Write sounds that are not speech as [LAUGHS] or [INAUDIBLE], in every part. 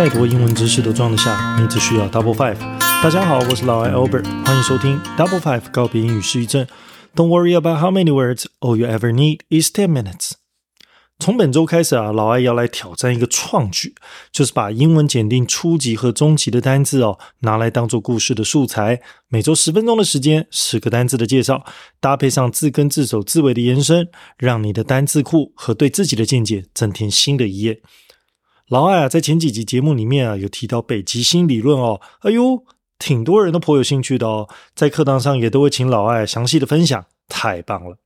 再多英文知识都装得下，你只需要 Double Five。大家好，我是老艾 Albert，欢迎收听 Double Five 告别英语失忆症。Don't worry about how many words, all you ever need is ten minutes。从本周开始啊，老艾要来挑战一个创举，就是把英文检定初级和中级的单字哦，拿来当做故事的素材。每周十分钟的时间，十个单字的介绍，搭配上字根、字首、字尾的延伸，让你的单字库和对自己的见解增添新的一页。老艾啊，在前几集节目里面啊，有提到北极星理论哦，哎呦，挺多人都颇有兴趣的哦，在课堂上也都会请老艾详细的分享，太棒了！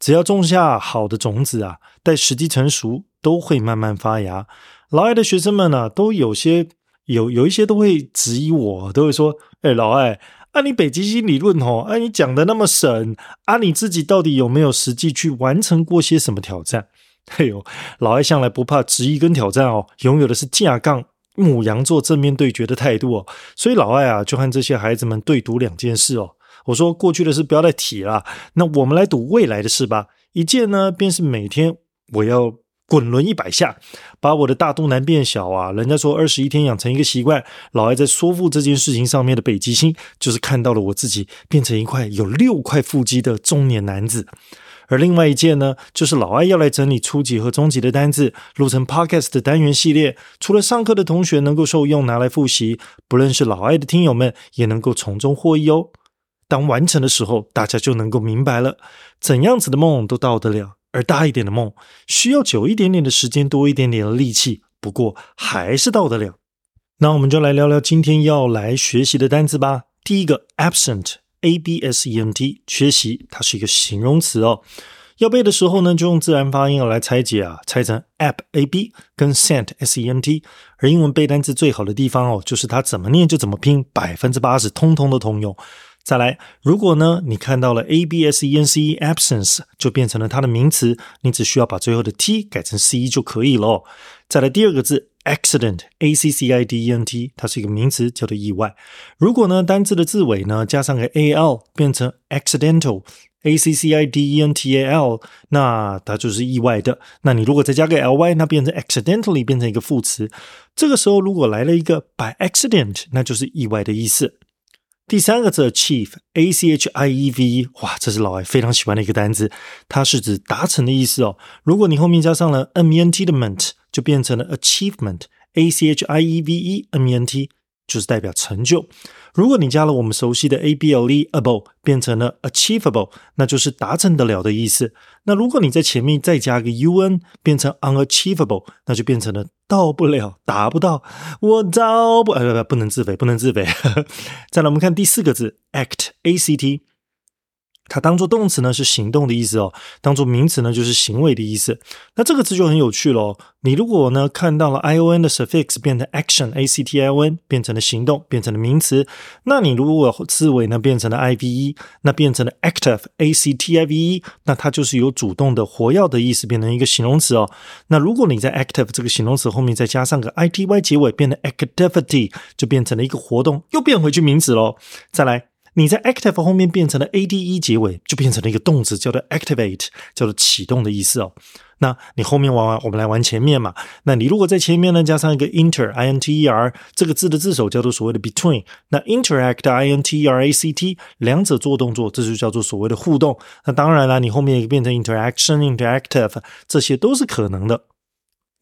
只要种下好的种子啊，待时机成熟，都会慢慢发芽。老艾的学生们呢，都有些有有一些都会质疑我，都会说：“哎，老艾，按你北极星理论哦，按你讲的那么神，啊，你自己到底有没有实际去完成过些什么挑战？” [LAUGHS] 哎呦，老艾向来不怕质疑跟挑战哦，拥有的是架杠母羊座正面对决的态度哦，所以老艾啊就和这些孩子们对赌两件事哦。我说过去的事不要再提了，那我们来赌未来的事吧。一件呢，便是每天我要滚轮一百下，把我的大肚腩变小啊。人家说二十一天养成一个习惯，老艾在说服这件事情上面的北极星，就是看到了我自己变成一块有六块腹肌的中年男子。而另外一件呢，就是老艾要来整理初级和中级的单字，录成 podcast 的单元系列。除了上课的同学能够受用，拿来复习，不认识老艾的听友们也能够从中获益哦。当完成的时候，大家就能够明白了，怎样子的梦都到得了，而大一点的梦需要久一点点的时间，多一点点的力气，不过还是到得了。那我们就来聊聊今天要来学习的单词吧。第一个，absent。A b s e n t 缺席，它是一个形容词哦。要背的时候呢，就用自然发音来拆解啊，拆成 ab a b 跟 sent s e n t。而英文背单词最好的地方哦，就是它怎么念就怎么拼，百分之八十通通都通用。再来，如果呢你看到了 a b s e n c absence，就变成了它的名词，你只需要把最后的 t 改成 c 就可以了。再来第二个字。Accident a c c i d e n t，它是一个名词，叫做意外。如果呢单字的字尾呢加上个 a l，变成 accidental a c c i d e n t a l，那它就是意外的。那你如果再加个 l y，那变成 accidentally，变成一个副词。这个时候如果来了一个 by accident，那就是意外的意思。第三个字 achieve a c h i e v，哇，这是老外非常喜欢的一个单词，它是指达成的意思哦。如果你后面加上了 m e n t 的 ment。就变成了 achievement，a c h i e v e m e n t，就是代表成就。如果你加了我们熟悉的 a b l e able，变成了 achievable，那就是达成得了的意思。那如果你在前面再加个 u n，变成 unachievable，那就变成了到不了，达不到。我到不，呃，不能自肥，不能自肥。[LAUGHS] 再来，我们看第四个字 act，a c t。它当做动词呢是行动的意思哦，当做名词呢就是行为的意思。那这个字就很有趣喽。你如果呢看到了 i o n 的 suffix 变成 action a c t i o n 变成了行动，变成了名词。那你如果字尾呢变成了 i v e，那变成了 active a c t i v e，那它就是有主动的活跃的意思，变成一个形容词哦。那如果你在 active 这个形容词后面再加上个 i t y 结尾，变成 activity，就变成了一个活动，又变回去名词喽。再来。你在 active 后面变成了 a d e 结尾，就变成了一个动词，叫做 activate，叫做启动的意思哦。那你后面玩完，我们来玩前面嘛。那你如果在前面呢加上一个 inter i n t e r 这个字的字首叫做所谓的 between，那 interact i n t e r a c t 两者做动作，这就叫做所谓的互动。那当然了，你后面也变成 interaction interactive，这些都是可能的。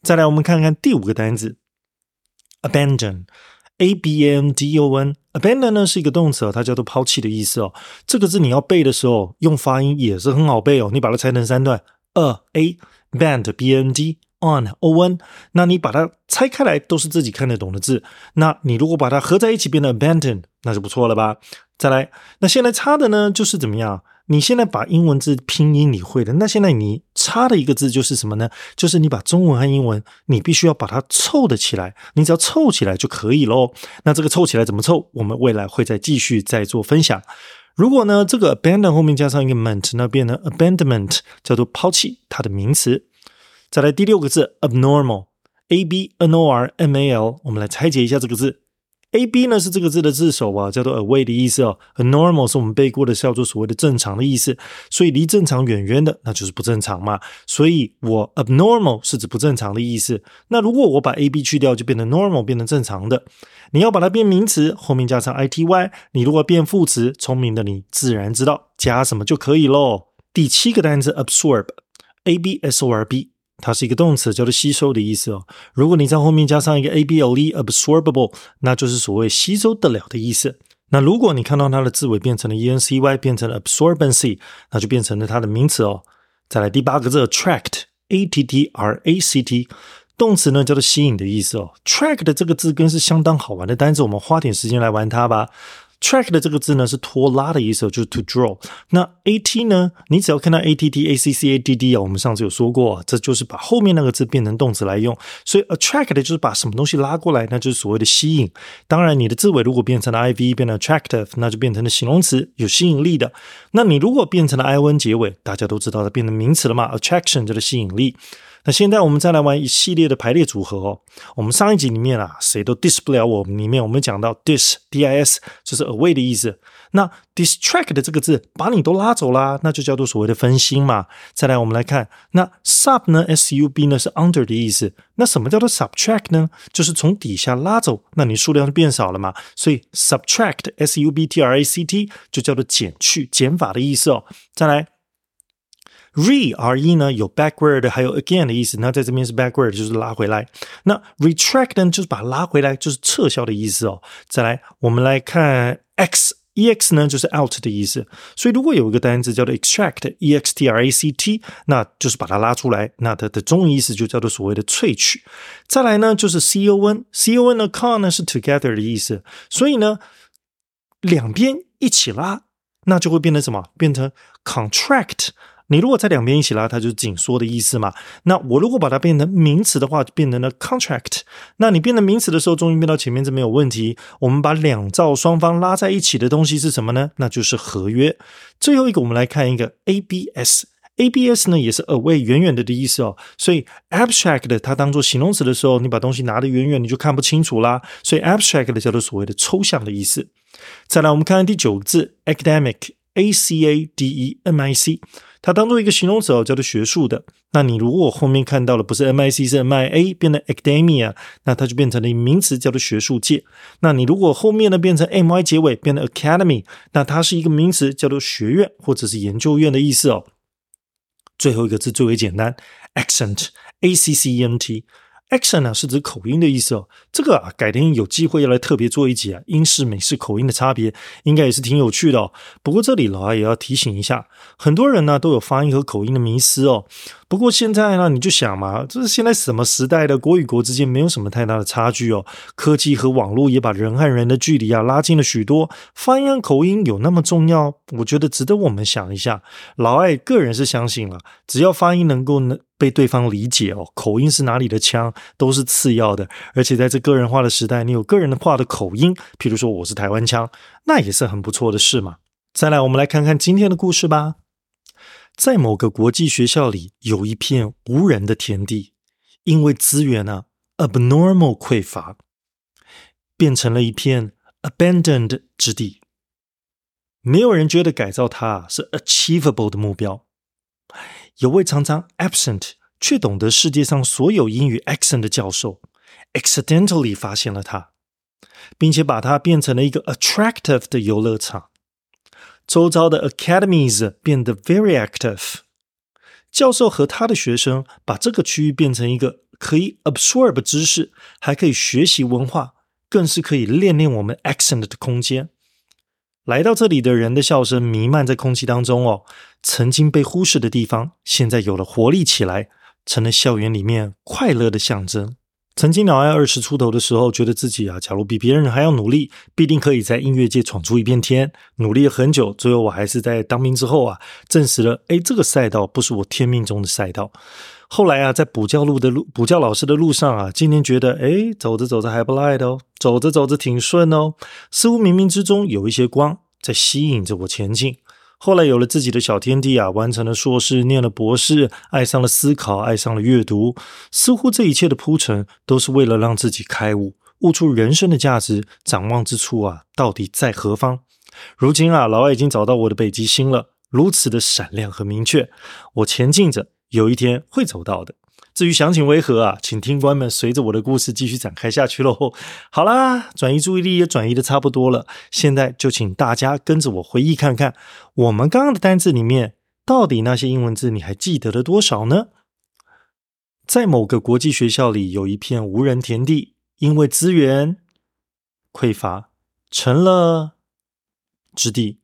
再来，我们看看第五个单词 abandon。A b a n d o n，abandon 呢是一个动词，它叫做抛弃的意思哦。这个字你要背的时候，用发音也是很好背哦。你把它拆成三段，a a band b a n d on o n，那你把它拆开来都是自己看得懂的字。那你如果把它合在一起变成 abandon，那就不错了吧？再来，那现在差的呢就是怎么样？你现在把英文字拼音你会的，那现在你差的一个字就是什么呢？就是你把中文和英文，你必须要把它凑的起来，你只要凑起来就可以喽。那这个凑起来怎么凑？我们未来会再继续再做分享。如果呢这个 abandon 后面加上一个 ment，那变成 abandonment，叫做抛弃，它的名词。再来第六个字 abnormal，a b n o r m a l，我们来拆解一下这个字。A B 呢是这个字的字首啊，叫做 away 的意思哦。Normal 是我们背过的，叫做所谓的正常的意思。所以离正常远远的，那就是不正常嘛。所以我 abnormal 是指不正常的意思。那如果我把 A B 去掉，就变成 normal，变成正常的。你要把它变名词，后面加上 I T Y。你如果变副词，聪明的你自然知道加什么就可以喽。第七个单词 absorb，A B S O R B。它是一个动词，叫做吸收的意思哦。如果你在后面加上一个 able，absorbable，那就是所谓吸收得了的意思。那如果你看到它的字尾变成了 e n c y，变成了 absorbency，那就变成了它的名词哦。再来第八个字 attract，a t t r a c t，动词呢叫做吸引的意思哦。track 的这个字根是相当好玩的单词，我们花点时间来玩它吧。Track 的这个字呢是拖拉的意思，就是 to draw。那 a t 呢，你只要看到 a t t a c c a d d 啊，我们上次有说过，这就是把后面那个字变成动词来用。所以 attract 的就是把什么东西拉过来，那就是所谓的吸引。当然，你的字尾如果变成了 i v，变成 attractive，那就变成了形容词，有吸引力的。那你如果变成了 i n 结尾，大家都知道它变成名词了嘛？attraction 就是吸引力。那现在我们再来玩一系列的排列组合哦。我们上一集里面啊，谁都 dis 不了我里面，我们讲到 dis d i s 就是 away 的意思。那 distract 的这个字把你都拉走啦，那就叫做所谓的分心嘛。再来我们来看，那 sub 呢，s u b 呢是 under 的意思。那什么叫做 subtract 呢？就是从底下拉走，那你数量就变少了嘛。所以 subtract s u b t r a c t 就叫做减去、减法的意思哦。再来。Re r e 呢有 backward 还有 again 的意思，那在这边是 backward 就是拉回来，那 retract 呢就是把拉回来，就是撤销的意思哦。再来，我们来看 x e x 呢就是 out 的意思，所以如果有一个单词叫做 extract e x t r a c t，那就是把它拉出来，那它的中文意思就叫做所谓的萃取。再来呢就是 c o n c o n 呢 con 呢是 together 的意思，所以呢两边一起拉，那就会变成什么？变成 contract。你如果在两边一起拉，它就是紧缩的意思嘛。那我如果把它变成名词的话，就变成了 contract。那你变成名词的时候，终于变到前面这没有问题。我们把两造双方拉在一起的东西是什么呢？那就是合约。最后一个，我们来看一个 ABS。ABS 呢也是 away 远远的的意思哦。所以 abstract 它当做形容词的时候，你把东西拿得远远，你就看不清楚啦。所以 abstract 叫做所谓的抽象的意思。再来，我们看看第九个字 academic，A C A D E M I C。它当做一个形容词哦，叫做学术的。那你如果后面看到了不是 M I C 是 M I A 变成 academia，那它就变成了一名词，叫做学术界。那你如果后面呢变成 M I 结尾，变成 academy，那它是一个名词，叫做学院或者是研究院的意思哦。最后一个字最为简单，accent，A C C E N T。Accent 呢是指口音的意思哦，这个啊改天有机会要来特别做一集啊，英式美式口音的差别应该也是挺有趣的哦。不过这里老阿也要提醒一下，很多人呢都有发音和口音的迷思哦。不过现在呢，你就想嘛，这是现在什么时代的国与国之间没有什么太大的差距哦。科技和网络也把人和人的距离啊拉近了许多。发音口音有那么重要？我觉得值得我们想一下。老艾个人是相信了，只要发音能够能被对方理解哦，口音是哪里的腔都是次要的。而且在这个人化的时代，你有个人的化的口音，譬如说我是台湾腔，那也是很不错的事嘛。再来，我们来看看今天的故事吧。在某个国际学校里，有一片无人的田地，因为资源啊 abnormal 匮乏，变成了一片 abandoned 之地。没有人觉得改造它是 achievable 的目标。有位常常 absent 却懂得世界上所有英语 accent 的教授，accidentally 发现了它，并且把它变成了一个 attractive 的游乐场。周遭的 academies 变得 very active。教授和他的学生把这个区域变成一个可以 absorb 知识，还可以学习文化，更是可以练练我们 accent 的空间。来到这里的人的笑声弥漫在空气当中哦，曾经被忽视的地方，现在有了活力起来，成了校园里面快乐的象征。曾经老爱二十出头的时候，觉得自己啊，假如比别人还要努力，必定可以在音乐界闯出一片天。努力了很久，最后我还是在当兵之后啊，证实了，哎，这个赛道不是我天命中的赛道。后来啊，在补教路的路，补教老师的路上啊，今天觉得，哎，走着走着还不赖的哦，走着走着挺顺哦，似乎冥冥之中有一些光在吸引着我前进。后来有了自己的小天地啊，完成了硕士，念了博士，爱上了思考，爱上了阅读。似乎这一切的铺陈，都是为了让自己开悟，悟出人生的价值，展望之处啊，到底在何方？如今啊，老外已经找到我的北极星了，如此的闪亮和明确，我前进着，有一天会走到的。至于详情为何啊，请听官们随着我的故事继续展开下去喽。[LAUGHS] 好啦，转移注意力也转移的差不多了，现在就请大家跟着我回忆看看，我们刚刚的单字里面，到底那些英文字你还记得了多少呢？在某个国际学校里，有一片无人田地，因为资源匮乏，成了之地，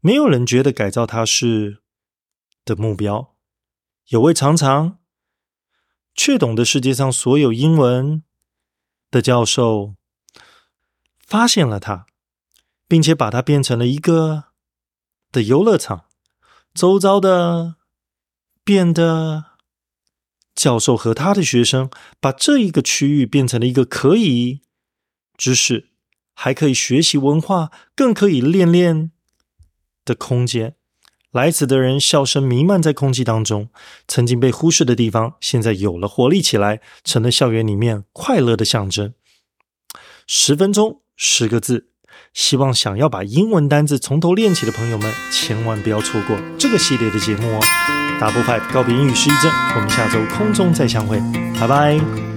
没有人觉得改造它是的目标。有位常常。却懂得世界上所有英文的教授发现了它，并且把它变成了一个的游乐场。周遭的变得教授和他的学生把这一个区域变成了一个可以知识，还可以学习文化，更可以练练的空间。来此的人笑声弥漫在空气当中，曾经被忽视的地方，现在有了活力起来，成了校园里面快乐的象征。十分钟十个字，希望想要把英文单字从头练起的朋友们，千万不要错过这个系列的节目哦！Double Five 告别英语失忆症，我们下周空中再相会，拜拜。